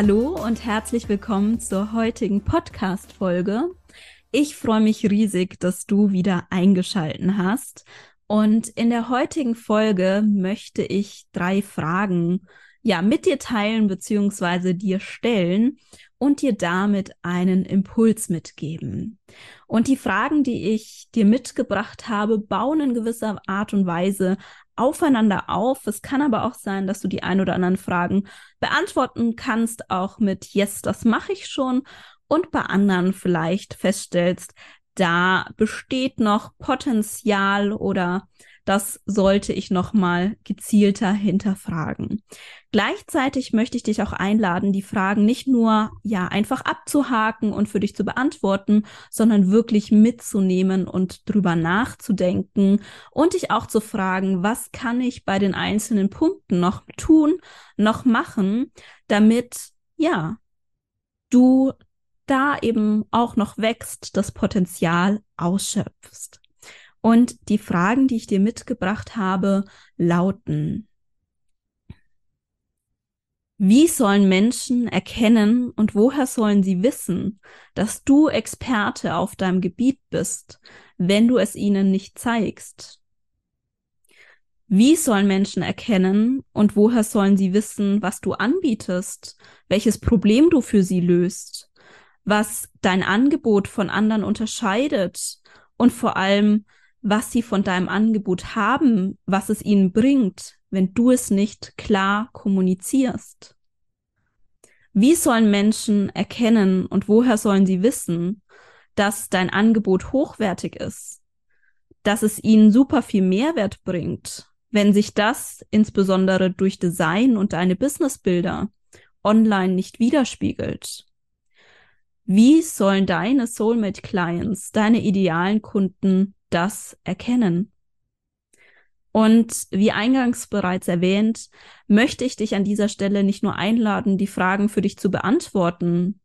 Hallo und herzlich willkommen zur heutigen Podcast-Folge. Ich freue mich riesig, dass du wieder eingeschalten hast. Und in der heutigen Folge möchte ich drei Fragen ja mit dir teilen bzw. dir stellen und dir damit einen Impuls mitgeben. Und die Fragen, die ich dir mitgebracht habe, bauen in gewisser Art und Weise aufeinander auf. Es kann aber auch sein, dass du die ein oder anderen Fragen beantworten kannst, auch mit Yes, das mache ich schon. Und bei anderen vielleicht feststellst, da besteht noch Potenzial oder das sollte ich nochmal gezielter hinterfragen. Gleichzeitig möchte ich dich auch einladen, die Fragen nicht nur ja einfach abzuhaken und für dich zu beantworten, sondern wirklich mitzunehmen und drüber nachzudenken und dich auch zu fragen, was kann ich bei den einzelnen Punkten noch tun, noch machen, damit ja du da eben auch noch wächst, das Potenzial ausschöpfst. Und die Fragen, die ich dir mitgebracht habe, lauten, wie sollen Menschen erkennen und woher sollen sie wissen, dass du Experte auf deinem Gebiet bist, wenn du es ihnen nicht zeigst? Wie sollen Menschen erkennen und woher sollen sie wissen, was du anbietest, welches Problem du für sie löst, was dein Angebot von anderen unterscheidet und vor allem, was sie von deinem Angebot haben, was es ihnen bringt, wenn du es nicht klar kommunizierst? Wie sollen Menschen erkennen und woher sollen sie wissen, dass dein Angebot hochwertig ist, dass es ihnen super viel Mehrwert bringt, wenn sich das insbesondere durch Design und deine Businessbilder online nicht widerspiegelt? Wie sollen deine Soulmate Clients, deine idealen Kunden das erkennen. Und wie eingangs bereits erwähnt, möchte ich dich an dieser Stelle nicht nur einladen, die Fragen für dich zu beantworten,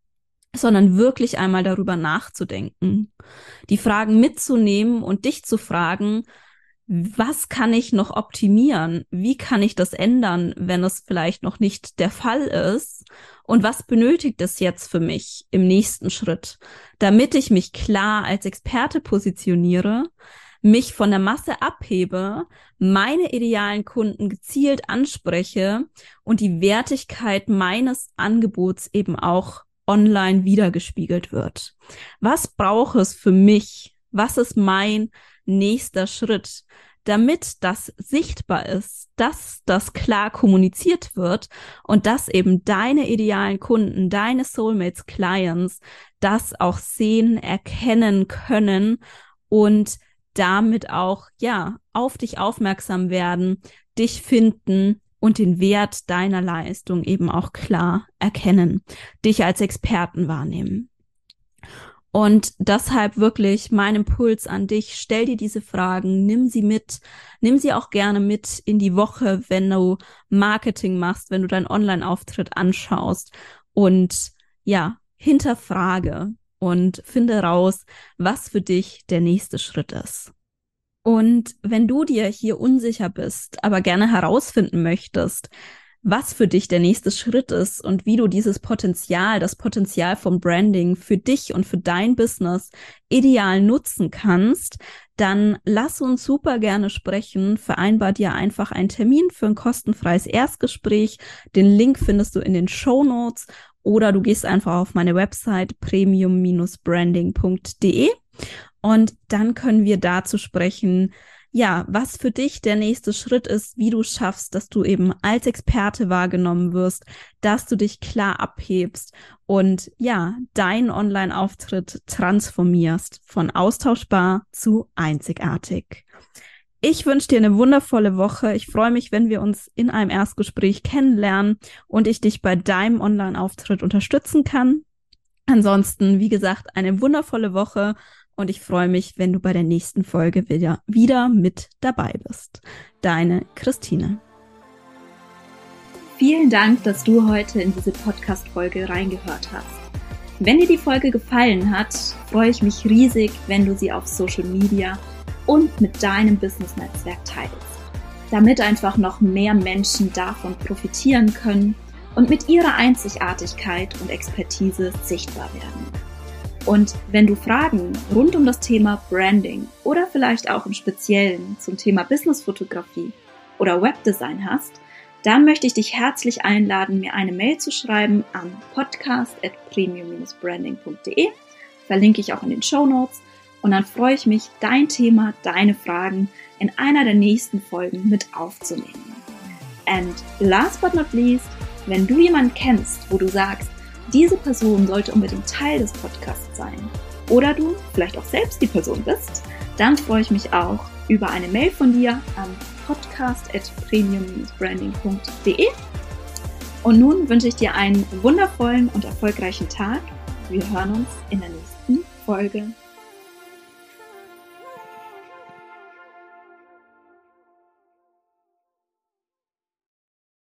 sondern wirklich einmal darüber nachzudenken, die Fragen mitzunehmen und dich zu fragen, was kann ich noch optimieren? Wie kann ich das ändern, wenn es vielleicht noch nicht der Fall ist? Und was benötigt es jetzt für mich im nächsten Schritt, damit ich mich klar als Experte positioniere, mich von der Masse abhebe, meine idealen Kunden gezielt anspreche und die Wertigkeit meines Angebots eben auch online wiedergespiegelt wird. Was braucht es für mich? Was ist mein nächster Schritt, damit das sichtbar ist, dass das klar kommuniziert wird und dass eben deine idealen Kunden, deine Soulmates, Clients das auch sehen, erkennen können und damit auch, ja, auf dich aufmerksam werden, dich finden und den Wert deiner Leistung eben auch klar erkennen, dich als Experten wahrnehmen. Und deshalb wirklich mein Impuls an dich, stell dir diese Fragen, nimm sie mit, nimm sie auch gerne mit in die Woche, wenn du Marketing machst, wenn du deinen Online-Auftritt anschaust und ja, hinterfrage und finde raus, was für dich der nächste Schritt ist. Und wenn du dir hier unsicher bist, aber gerne herausfinden möchtest, was für dich der nächste Schritt ist und wie du dieses Potenzial, das Potenzial vom Branding für dich und für dein Business ideal nutzen kannst, dann lass uns super gerne sprechen. Vereinbar dir einfach einen Termin für ein kostenfreies Erstgespräch. Den Link findest du in den Show Notes oder du gehst einfach auf meine Website premium-branding.de und dann können wir dazu sprechen, ja, was für dich der nächste Schritt ist, wie du schaffst, dass du eben als Experte wahrgenommen wirst, dass du dich klar abhebst und ja, deinen Online-Auftritt transformierst von austauschbar zu einzigartig. Ich wünsche dir eine wundervolle Woche. Ich freue mich, wenn wir uns in einem Erstgespräch kennenlernen und ich dich bei deinem Online-Auftritt unterstützen kann. Ansonsten, wie gesagt, eine wundervolle Woche und ich freue mich, wenn du bei der nächsten Folge wieder, wieder mit dabei bist. Deine Christine. Vielen Dank, dass du heute in diese Podcast-Folge reingehört hast. Wenn dir die Folge gefallen hat, freue ich mich riesig, wenn du sie auf Social Media und mit deinem Business-Netzwerk teilst, damit einfach noch mehr Menschen davon profitieren können und mit ihrer Einzigartigkeit und Expertise sichtbar werden. Und wenn du Fragen rund um das Thema Branding oder vielleicht auch im Speziellen zum Thema Businessfotografie oder Webdesign hast, dann möchte ich dich herzlich einladen, mir eine Mail zu schreiben an podcast.premium-branding.de. Verlinke ich auch in den Show Notes. Und dann freue ich mich, dein Thema, deine Fragen in einer der nächsten Folgen mit aufzunehmen. And last but not least, wenn du jemanden kennst, wo du sagst, diese Person sollte unbedingt Teil des Podcasts sein, oder du vielleicht auch selbst die Person bist, dann freue ich mich auch über eine Mail von dir an podcast.premium-branding.de. Und nun wünsche ich dir einen wundervollen und erfolgreichen Tag. Wir hören uns in der nächsten Folge.